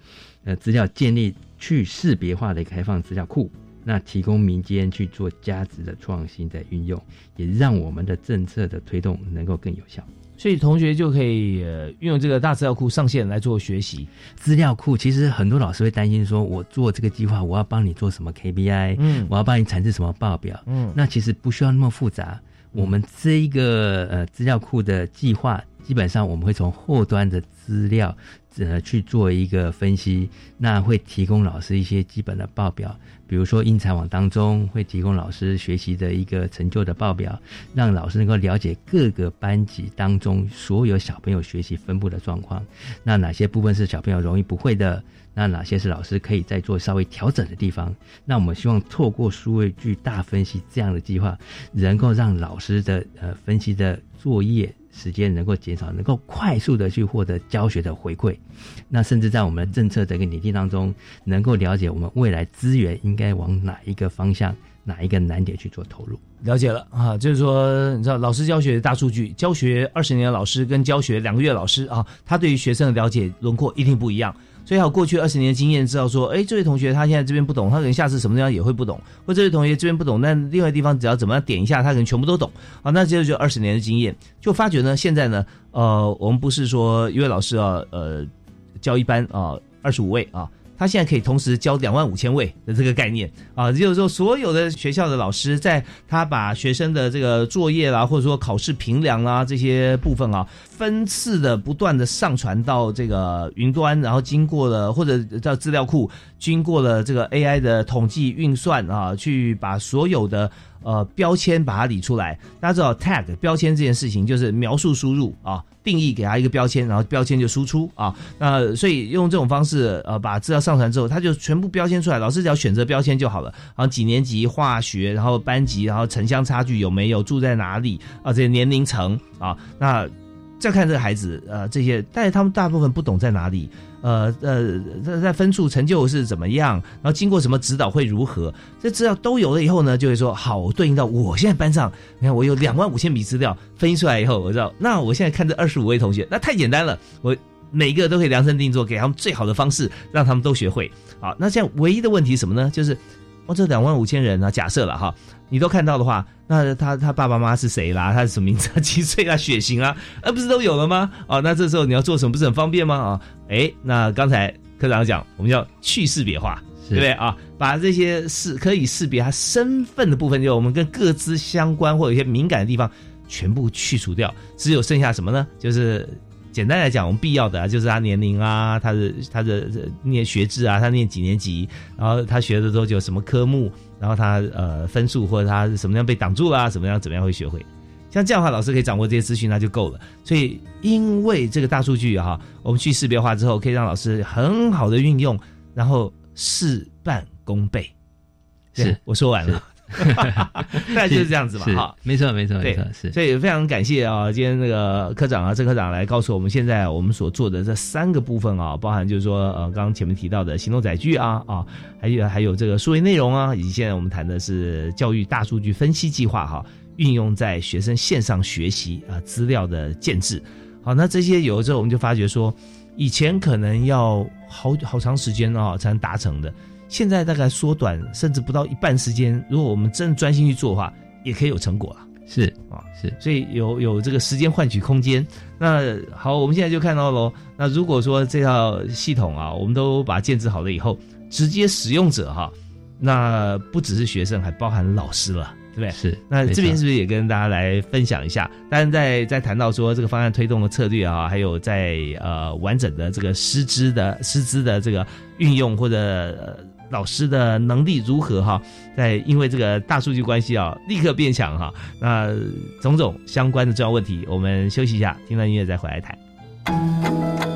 呃资料建立去识别化的开放资料库，那提供民间去做价值的创新的运用，也让我们的政策的推动能够更有效。所以同学就可以运用这个大资料库上线来做学习。资料库其实很多老师会担心说，我做这个计划，我要帮你做什么 KPI，嗯，我要帮你产生什么报表，嗯，那其实不需要那么复杂。我们这一个呃资料库的计划，基本上我们会从后端的资料。呃，去做一个分析，那会提供老师一些基本的报表，比如说英才网当中会提供老师学习的一个成就的报表，让老师能够了解各个班级当中所有小朋友学习分布的状况，那哪些部分是小朋友容易不会的。那哪些是老师可以再做稍微调整的地方？那我们希望透过数位巨大分析这样的计划，能够让老师的呃分析的作业时间能够减少，能够快速的去获得教学的回馈。那甚至在我们的政策这个拟定当中，能够了解我们未来资源应该往哪一个方向、哪一个难点去做投入。了解了啊，就是说，你知道老师教学大数据，教学二十年的老师跟教学两个月的老师啊，他对于学生的了解轮廓一定不一样。最，好过去二十年的经验，知道说，哎，这位同学他现在这边不懂，他可能下次什么地方也会不懂；或这位同学这边不懂，那另外地方只要怎么样点一下，他可能全部都懂。啊，那这就二十年的经验，就发觉呢，现在呢，呃，我们不是说一位老师啊，呃，教一班啊，二十五位啊。他现在可以同时教两万五千位的这个概念啊，就是说所有的学校的老师，在他把学生的这个作业啦，或者说考试评量啦这些部分啊，分次的不断的上传到这个云端，然后经过了或者到资料库，经过了这个 AI 的统计运算啊，去把所有的呃标签把它理出来。大家知道 tag 标签这件事情，就是描述输入啊。定义给他一个标签，然后标签就输出啊。那所以用这种方式，呃，把资料上传之后，他就全部标签出来。老师只要选择标签就好了。然后几年级化学，然后班级，然后城乡差距有没有，住在哪里啊？这些年龄层啊，那再看这个孩子，呃，这些，但是他们大部分不懂在哪里。呃呃，在在分数成就是怎么样，然后经过什么指导会如何？这资料都有了以后呢，就会说好，对应到我现在班上，你看我有两万五千笔资料分析出来以后，我知道，那我现在看这二十五位同学，那太简单了，我每个都可以量身定做，给他们最好的方式，让他们都学会。好，那这样唯一的问题什么呢？就是我这两万五千人啊，假设了哈，你都看到的话。那他他爸爸妈妈是谁啦？他是什么名字？[laughs] 几岁啊？血型啊？呃，不是都有了吗？哦，那这时候你要做什么？不是很方便吗？啊，哎，那刚才科长讲，我们要去识别化，对不对啊？把这些是可以识别他身份的部分，就我们跟各自相关或有一些敏感的地方，全部去除掉，只有剩下什么呢？就是简单来讲，我们必要的啊，就是他年龄啊，他的他的念学制啊，他念几年级，然后他学的多久，什么科目。然后他呃分数或者他什么样被挡住啦，什么样怎么样会学会，像这样的话，老师可以掌握这些资讯，那就够了。所以因为这个大数据哈，我们去识别化之后，可以让老师很好的运用，然后事半功倍。是我说完了。[laughs] 大概就是这样子嘛，哈，没错，没错，没错，是。所以非常感谢啊，今天那个科长啊，郑科长来告诉我们，现在我们所做的这三个部分啊，包含就是说，呃，刚刚前面提到的行动载具啊，啊，还有还有这个数位内容啊，以及现在我们谈的是教育大数据分析计划哈，运用在学生线上学习啊，资料的建制。好，那这些有了之后，我们就发觉说，以前可能要好好长时间啊才能达成的。现在大概缩短，甚至不到一半时间。如果我们真专心去做的话，也可以有成果了。是啊，是，所以有有这个时间换取空间。那好，我们现在就看到喽。那如果说这套系统啊，我们都把它建制好了以后，直接使用者哈，那不只是学生，还包含老师了，对不对？是。那这边是不是也跟大家来分享一下？当然，在在谈到说这个方案推动的策略啊，还有在呃完整的这个师资的师资的这个运用或者。老师的能力如何哈？在因为这个大数据关系啊，立刻变强哈。那种种相关的重要问题，我们休息一下，听完音乐再回来谈。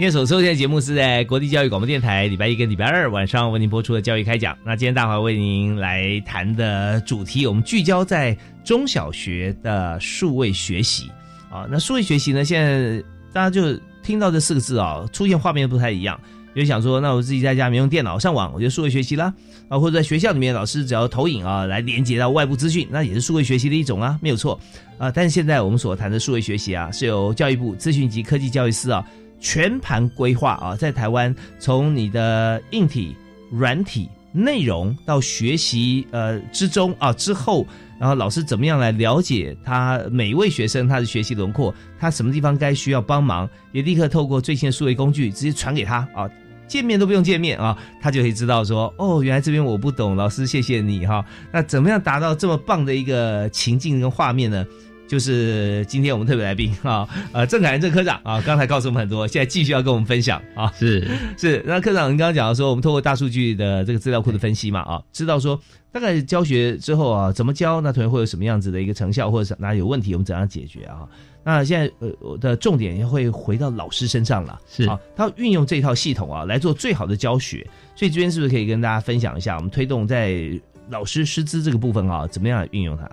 今天所收听的节目是在国立教育广播电台，礼拜一跟礼拜二晚上为您播出的教育开讲。那今天大华为您来谈的主题，我们聚焦在中小学的数位学习啊。那数位学习呢，现在大家就听到这四个字啊，出现画面不太一样。就想说，那我自己在家里面用电脑上网，我就数位学习啦啊，或者在学校里面，老师只要投影啊，来连接到外部资讯，那也是数位学习的一种啊，没有错啊。但是现在我们所谈的数位学习啊，是由教育部资讯及科技教育司啊。全盘规划啊，在台湾从你的硬体、软体、内容到学习呃之中啊之后，然后老师怎么样来了解他每一位学生他的学习轮廓，他什么地方该需要帮忙，也立刻透过最新的数位工具直接传给他啊，见面都不用见面啊，他就可以知道说哦，原来这边我不懂，老师谢谢你哈。那怎么样达到这么棒的一个情境跟画面呢？就是今天我们特别来宾啊，[laughs] 呃，郑凯仁郑科长啊，刚才告诉我们很多，现在继续要跟我们分享啊。是 [laughs] 是，那科长您刚刚讲到说，我们透过大数据的这个资料库的分析嘛，啊，知道说大概教学之后啊，怎么教，那同学会有什么样子的一个成效，或者是哪里有问题，我们怎样解决啊？那现在呃，我的重点会回到老师身上了，是啊，他运用这套系统啊来做最好的教学，所以这边是不是可以跟大家分享一下，我们推动在老师师资这个部分啊，怎么样来运用它？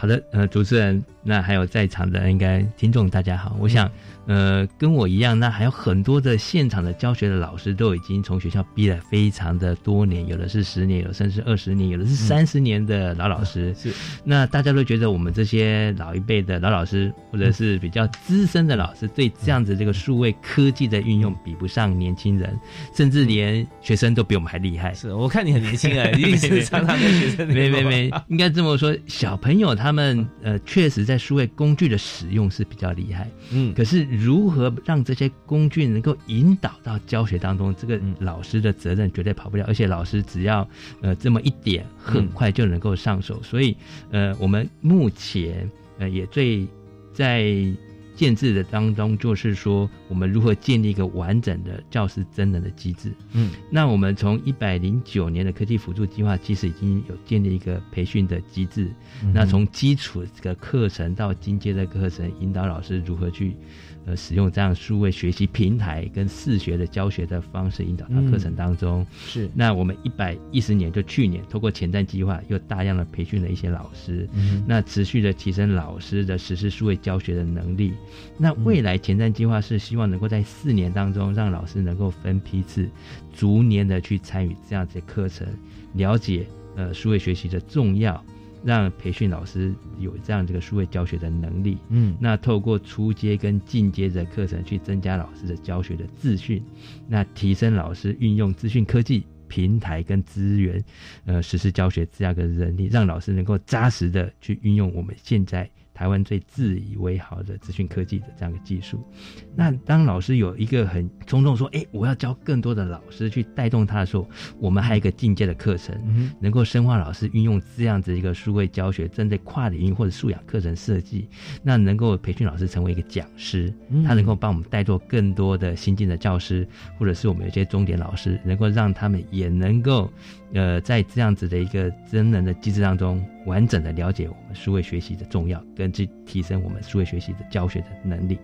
好的，呃，主持人，那还有在场的应该听众大家好，我想。呃，跟我一样，那还有很多的现场的教学的老师都已经从学校毕了非常的多年，有的是十年，有的甚至二十年，有的是三十年的老老师。[laughs] 是，那大家都觉得我们这些老一辈的老老师，或者是比较资深的老师，对这样子这个数位科技的运用比不上年轻人，甚至连学生都比我们还厉害。是我看你很年轻啊，一定是常常跟学生。[laughs] 没没没，应该这么说，小朋友他们呃，确实在数位工具的使用是比较厉害。嗯，可是。如何让这些工具能够引导到教学当中？这个老师的责任绝对跑不了，而且老师只要呃这么一点，很快就能够上手。所以呃，我们目前呃也最在建制的当中，就是说我们如何建立一个完整的教师真人的机制。嗯，那我们从一百零九年的科技辅助计划，其实已经有建立一个培训的机制。那从基础这个课程到进阶的课程，引导老师如何去。呃，使用这样数位学习平台跟视学的教学的方式引导到课程当中。是，那我们一百一十年就去年，通过前瞻计划又大量的培训了一些老师，嗯那持续的提升老师的实施数位教学的能力。那未来前瞻计划是希望能够在四年当中，让老师能够分批次、逐年的去参与这样子的课程，了解呃数位学习的重要。让培训老师有这样这个数位教学的能力，嗯，那透过初阶跟进阶的课程去增加老师的教学的自训，那提升老师运用资讯科技平台跟资源，呃，实施教学这样的能力，让老师能够扎实的去运用我们现在。台湾最自以为好的资讯科技的这样的技术，那当老师有一个很冲动说：“哎，我要教更多的老师去带动他的时候，我们还有一个进阶的课程，能够深化老师运用这样子一个数位教学，针对跨领域或者素养课程设计，那能够培训老师成为一个讲师，他能够帮我们带做更多的新进的教师，或者是我们有些终点老师，能够让他们也能够。”呃，在这样子的一个真人的机制当中，完整的了解我们数位学习的重要，跟去提升我们数位学习的教学的能力。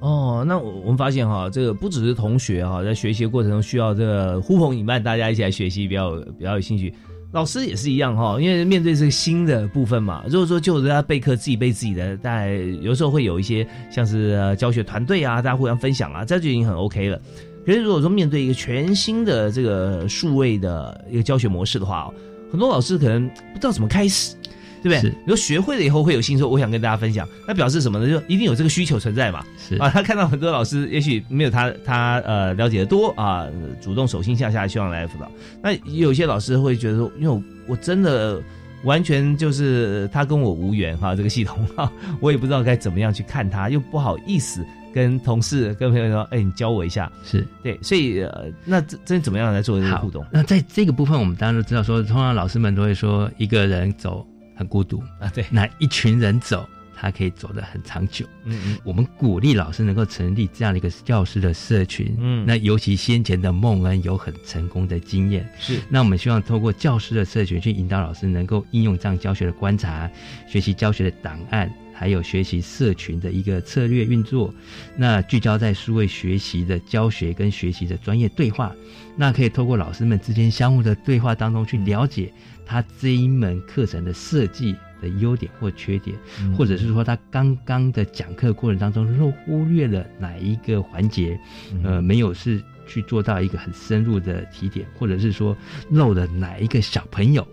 哦，那我我们发现哈，这个不只是同学哈，在学习的过程中需要这个呼朋引伴，大家一起来学习，比较比较有兴趣。老师也是一样哈，因为面对这个新的部分嘛，如果说就大家备课自己备自己的，大概有时候会有一些像是教学团队啊，大家互相分享啊，这就已经很 OK 了。可是如果说面对一个全新的这个数位的一个教学模式的话，很多老师可能不知道怎么开始，对不对？你说学会了以后会有心说，我想跟大家分享，那表示什么呢？就一定有这个需求存在嘛。是啊，[laughs] 他看到很多老师，也许没有他他呃了解的多啊，主动手心向下希望来辅导。那有些老师会觉得说，因为我真的完全就是他跟我无缘哈，这个系统哈，我也不知道该怎么样去看他，又不好意思。跟同事、跟朋友说：“哎，你教我一下。”是对，所以呃，那这这怎么样来做这个互动？那在这个部分，我们当然都知道，说通常老师们都会说，一个人走很孤独啊。对，那一群人走，他可以走得很长久。嗯嗯，我们鼓励老师能够成立这样的一个教师的社群。嗯，那尤其先前的孟恩有很成功的经验。是，那我们希望透过教师的社群去引导老师能够应用这样教学的观察、学习教学的档案。还有学习社群的一个策略运作，那聚焦在数位学习的教学跟学习的专业对话，那可以透过老师们之间相互的对话当中去了解他这一门课程的设计的优点或缺点，或者是说他刚刚的讲课过程当中漏忽略了哪一个环节，呃，没有是去做到一个很深入的提点，或者是说漏了哪一个小朋友。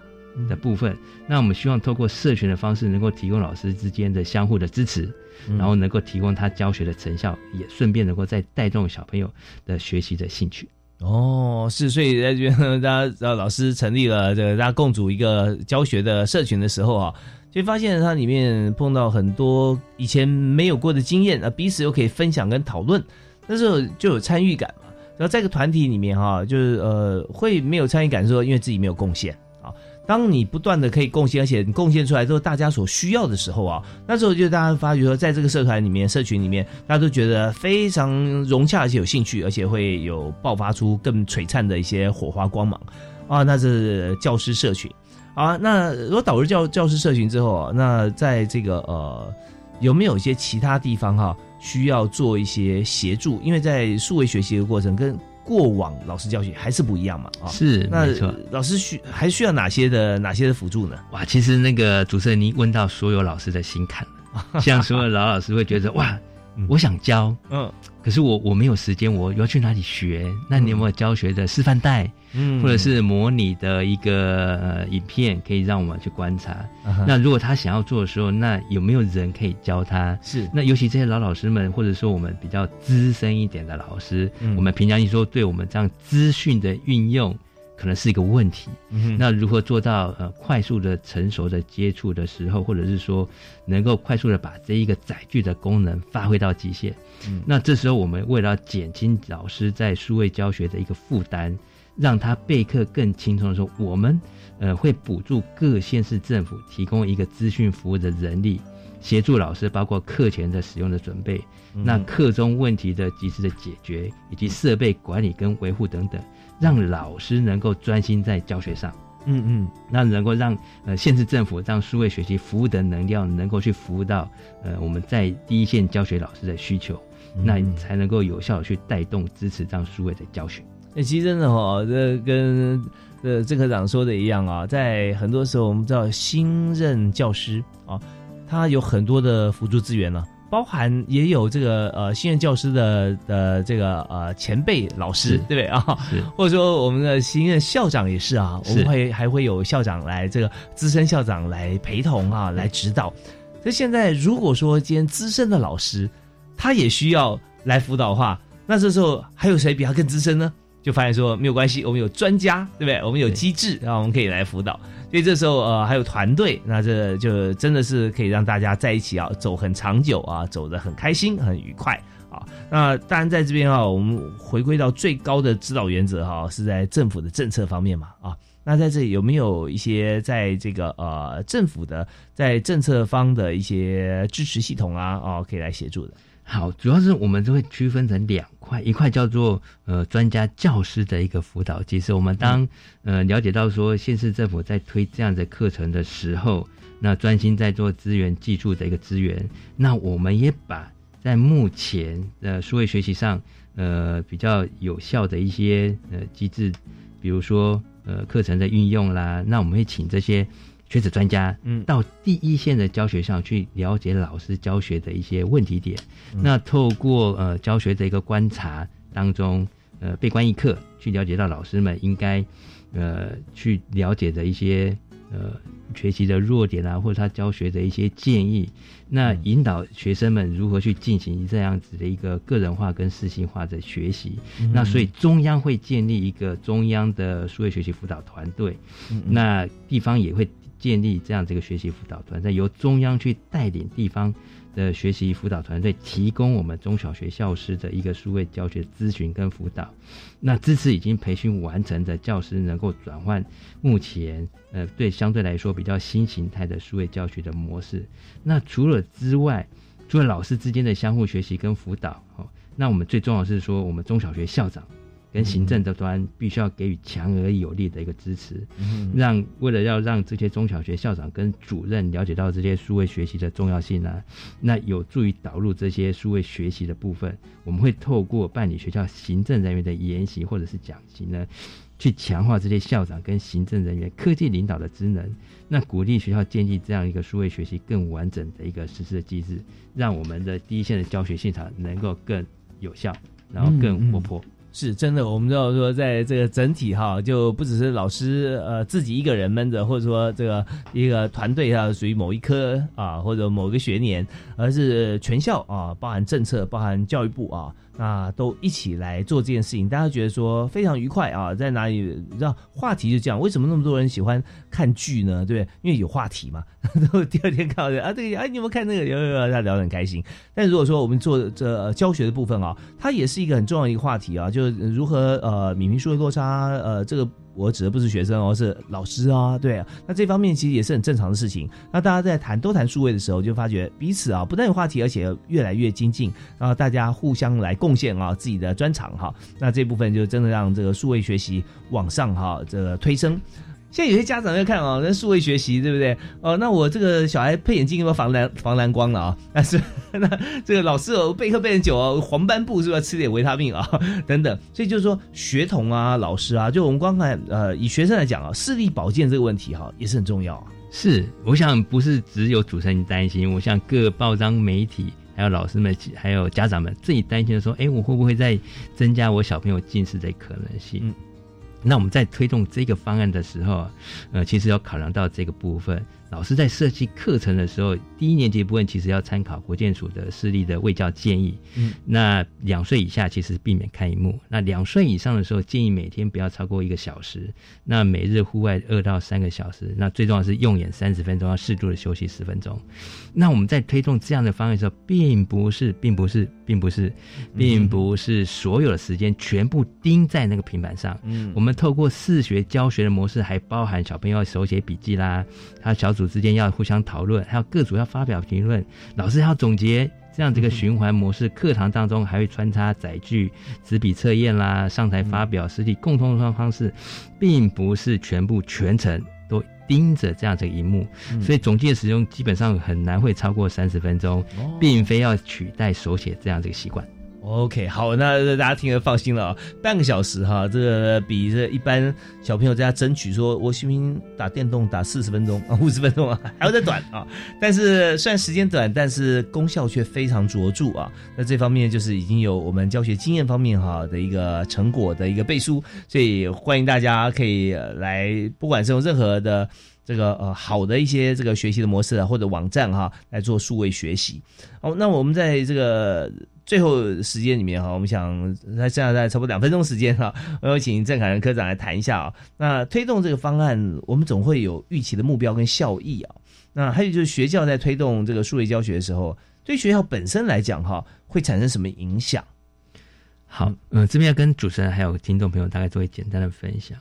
的部分，那我们希望透过社群的方式，能够提供老师之间的相互的支持，然后能够提供他教学的成效，也顺便能够再带动小朋友的学习的兴趣。哦，是，所以在这边大家呃，老师成立了这个大家共组一个教学的社群的时候啊，就发现它里面碰到很多以前没有过的经验啊，彼此又可以分享跟讨论，那时候就有参与感嘛。然后在一个团体里面哈，就是呃，会没有参与感，说因为自己没有贡献。当你不断的可以贡献，而且你贡献出来之后，大家所需要的时候啊，那时候就大家发觉说，在这个社团里面、社群里面，大家都觉得非常融洽，而且有兴趣，而且会有爆发出更璀璨的一些火花光芒啊。那是教师社群啊。那如果导入教教师社群之后啊，那在这个呃，有没有一些其他地方哈、需要做一些协助？因为在数位学习的过程跟过往老师教学还是不一样嘛啊。是那没错老师需还需要哪些的哪些的辅助呢？哇，其实那个主持人您问到所有老师的心坎了，[laughs] 像所有老老师会觉得哇，我想教，嗯，可是我我没有时间，我要去哪里学？那你有没有教学的示范带？嗯或者是模拟的一个呃影片，可以让我们去观察。那如果他想要做的时候，那有没有人可以教他？是那尤其这些老老师们，或者说我们比较资深一点的老师，嗯我们平常一说对我们这样资讯的运用，可能是一个问题。嗯那如何做到呃快速的成熟的接触的时候，或者是说能够快速的把这一个载具的功能发挥到极限？嗯那这时候我们为了减轻老师在数位教学的一个负担，让他备课更轻松的时候，我们呃会补助各县市政府提供一个资讯服务的人力，协助老师包括课前的使用的准备，嗯那课中问题的及时的解决，以及设备管理跟维护等等，让老师能够专心在教学上。嗯嗯，那能够让呃县市政府让数位学习服务的能量能够去服务到呃我们在第一线教学老师的需求，嗯那你才能够有效的去带动支持这样数位的教学。那其实真的哦，这跟呃郑科长说的一样啊，在很多时候我们知道新任教师啊，他有很多的辅助资源呢、包含也有这个呃新任教师的的这个呃前辈老师，对不对啊？或者说我们的新任校长也是啊，我们会还会有校长来这个资深校长来陪同啊，来指导。所以现在如果说今天资深的老师他也需要来辅导的话，那这时候还有谁比他更资深呢？就发现说没有关系，我们有专家，对不对？我们有机制，然后我们可以来辅导。所以这时候呃还有团队，那这就真的是可以让大家在一起啊，走很长久啊，走得很开心、很愉快啊。那当然在这边啊，我们回归到最高的指导原则哈、是在政府的政策方面嘛啊。那在这里有没有一些在这个呃政府的在政策方的一些支持系统啊啊可以来协助的？好，主要是我们就会区分成两块，一块叫做呃专家教师的一个辅导机制。我们当呃了解到说县市政府在推这样的课程的时候，那专心在做资源技术的一个资源，那我们也把在目前呃数位学习上呃比较有效的一些呃机制，比如说呃课程的运用啦，那我们会请这些。学者专家，嗯，到第一线的教学上去了解老师教学的一些问题点，那透过呃教学的一个观察当中，呃被关一课，去了解到老师们应该呃去了解的一些呃学习的弱点啊，或者他教学的一些建议，那引导学生们如何去进行这样子的一个个人化跟适性化的学习。嗯。那所以中央会建立一个中央的数位学习辅导团队，那地方也会建立这样这个学习辅导团队，由中央去带领地方的学习辅导团队，提供我们中小学教师的一个数位教学咨询跟辅导。那支持已经培训完成的教师，能够转换目前呃对相对来说比较新形态的数位教学的模式。那除了之外，除了老师之间的相互学习跟辅导，哦，那我们最重要是说，我们中小学校长。跟行政的端必须要给予强而有力的一个支持，嗯。让为了要让这些中小学校长跟主任了解到这些数位学习的重要性啊，那有助于导入这些数位学习的部分，我们会透过办理学校行政人员的研习或者是讲习呢，去强化这些校长跟行政人员科技领导的职能，那鼓励学校建立这样一个数位学习更完整的一个实施的机制，让我们的第一线的教学现场能够更有效，然后更活泼。是真的，我们知道说，在这个整体哈，就不只是老师呃自己一个人闷着，或者说这个一个团队啊，属于某一科啊或者某个学年，而是全校啊，包含政策，包含教育部啊，啊都一起来做这件事情，大家觉得说非常愉快啊，在哪里？让话题就这样，为什么那么多人喜欢看剧呢？对？因为有话题嘛。[laughs] 然后第二天看到啊，对啊，你有没有看那个？有有有，他聊得很开心。但如果说我们做这、教学的部分啊，它也是一个很重要的一个话题啊，就是如何呃米平数位落差，呃，这个我指的不是学生哦，是老师啊，对啊，那这方面其实也是很正常的事情。那大家在谈都谈数位的时候，就发觉彼此啊不但有话题，而且越来越精进，然后大家互相来贡献啊自己的专长哈，那这部分就真的让这个数位学习往上哈这个推升。现在有些家长在看哦，那数位学习对不对？哦，那我这个小孩配眼镜有没有防蓝防蓝光了啊？[laughs] 但是 [laughs] 那这个老师哦备课备很久哦，黄斑部是不是要吃点维他命啊？[laughs] 等等，所以就是说学童啊、老师啊，就我们光看呃，以学生来讲啊，视力保健这个问题哈也是很重要啊。是，我想不是只有主持人担心，我想各报章媒体还有老师们还有家长们自己担心的说，哎，我会不会再增加我小朋友近视的可能性？嗯。那我们在推动这个方案的时候，呃，其实要考量到这个部分。老师在设计课程的时候，第一年级部分其实要参考国建署的视力的卫教建议。嗯，那两岁以下其实避免看荧幕。那两岁以上的时候，建议每天不要超过一个小时。那每日户外二到三个小时。那最重要是用眼三十分钟，要适度的休息十分钟。那我们在推动这样的方案的时候，并不是，并不是，并不是，并不是所有的时间全部盯在那个平板上。嗯，我们透过视学教学的模式，还包含小朋友手写笔记啦，还有小组。组之间要互相讨论，还有各组要发表评论，老师要总结，这样这个循环模式。课堂当中还会穿插载具、纸笔测验啦，上台发表，实体共同的方式，并不是全部全程都盯着这样这个荧幕，所以总计的使用基本上很难会超过三十分钟，并非要取代手写这样这个习惯。OK，好，那大家听得放心了啊，半个小时哈，这个比这一般小朋友在家争取说，我行不行打电动打四十分钟啊，五十分钟啊，[laughs] 还要再短啊。但是虽然时间短，但是功效却非常卓著啊。那这方面就是已经有我们教学经验方面哈的一个成果的一个背书，所以欢迎大家可以来，不管是用任何的这个呃好的一些这个学习的模式啊，或者网站哈来做数位学习。哦，那我们在这个。最后时间里面哈，我们想在现在在差不多两分钟时间哈，[laughs] 我有请郑凯仁科长来谈一下啊。那推动这个方案，我们总会有预期的目标跟效益啊。那还有就是学校在推动这个数位教学的时候，对学校本身来讲哈，会产生什么影响？好，呃，这边要跟主持人还有听众朋友大概做一简单的分享。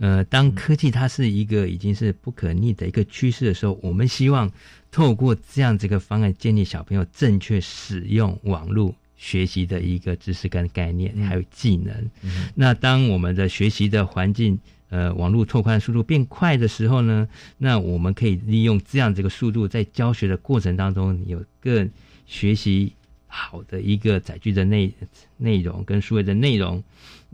呃，当科技它是一个已经是不可逆的一个趋势的时候，我们希望透过这样子一个方案，建立小朋友正确使用网络。学习的一个知识跟概念，还有技能。那当我们的学习的环境，呃，网络拓宽速度变快的时候呢，那我们可以利用这样这个速度，在教学的过程当中，有更学习好的一个载具的内内容跟数位的内容。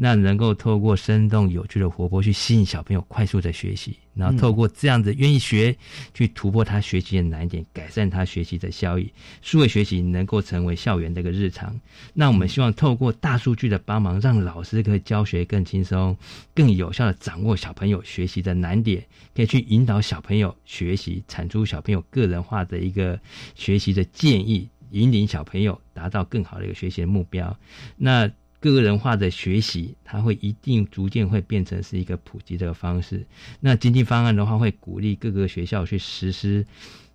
那能够透过生动有趣的活泼去吸引小朋友快速的学习，然后透过这样子愿意学，去突破他学习的难点，改善他学习的效益。数位学习能够成为校园的一个日常。那我们希望透过大数据的帮忙，让老师可以教学更轻松、更有效的掌握小朋友学习的难点，可以去引导小朋友学习，产出小朋友个人化的一个学习的建议，引领小朋友达到更好的一个学习的目标。那。个人化的学习，它会一定逐渐会变成是一个普及的方式。那经济方案的话，会鼓励各个学校去实施，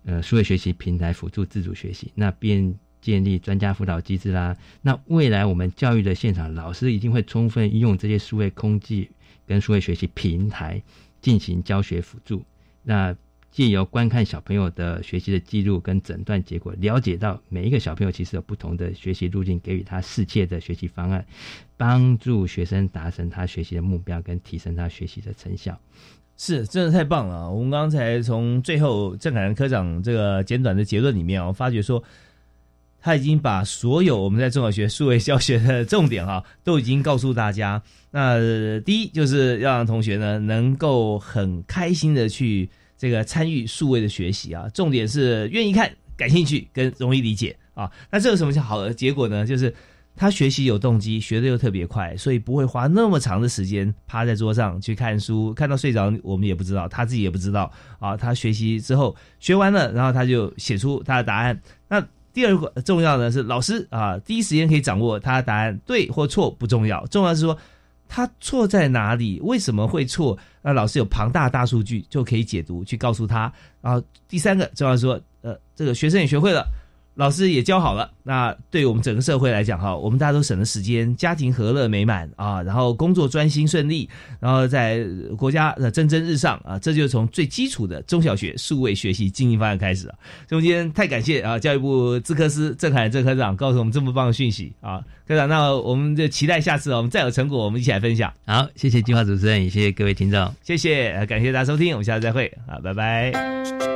呃，数位学习平台辅助自主学习。那便建立专家辅导机制啦。那未来我们教育的现场，老师一定会充分运用这些数位空技跟数位学习平台进行教学辅助。那借由观看小朋友的学习的记录跟诊断结果，了解到每一个小朋友其实有不同的学习路径，给予他适切的学习方案，帮助学生达成他学习的目标跟提升他学习的成效。是，真的太棒了！我们刚才从最后郑凯仁科长这个简短的结论里面，我发觉说他已经把所有我们在中小学数位教学的重点哈，都已经告诉大家。那第一就是要让同学呢能够很开心的去。这个参与数位的学习啊，重点是愿意看、感兴趣跟容易理解啊。那这有什么好的结果呢？就是他学习有动机，学的又特别快，所以不会花那么长的时间趴在桌上去看书，看到睡着我们也不知道，他自己也不知道啊。他学习之后学完了，然后他就写出他的答案。那第二个重要的是老师啊，第一时间可以掌握他的答案对或错不重要，重要是说。他错在哪里？为什么会错？那老师有庞大大数据就可以解读，去告诉他。然后第三个重要说，呃，这个学生也学会了，老师也教好了，那对我们整个社会来讲哈，我们大家都省了时间，家庭和乐美满啊，然后工作专心顺利，然后在国家的蒸蒸日上啊，这就是从最基础的中小学数位学习经营方案开始啊。所以我们今天太感谢啊，教育部资科司郑凯郑科长告诉我们这么棒的讯息啊，科长，那我们就期待下次我们再有成果，我们一起来分享。好，谢谢计划主持人，也谢谢各位听众，谢谢，感谢大家收听，我们下次再会啊，拜拜。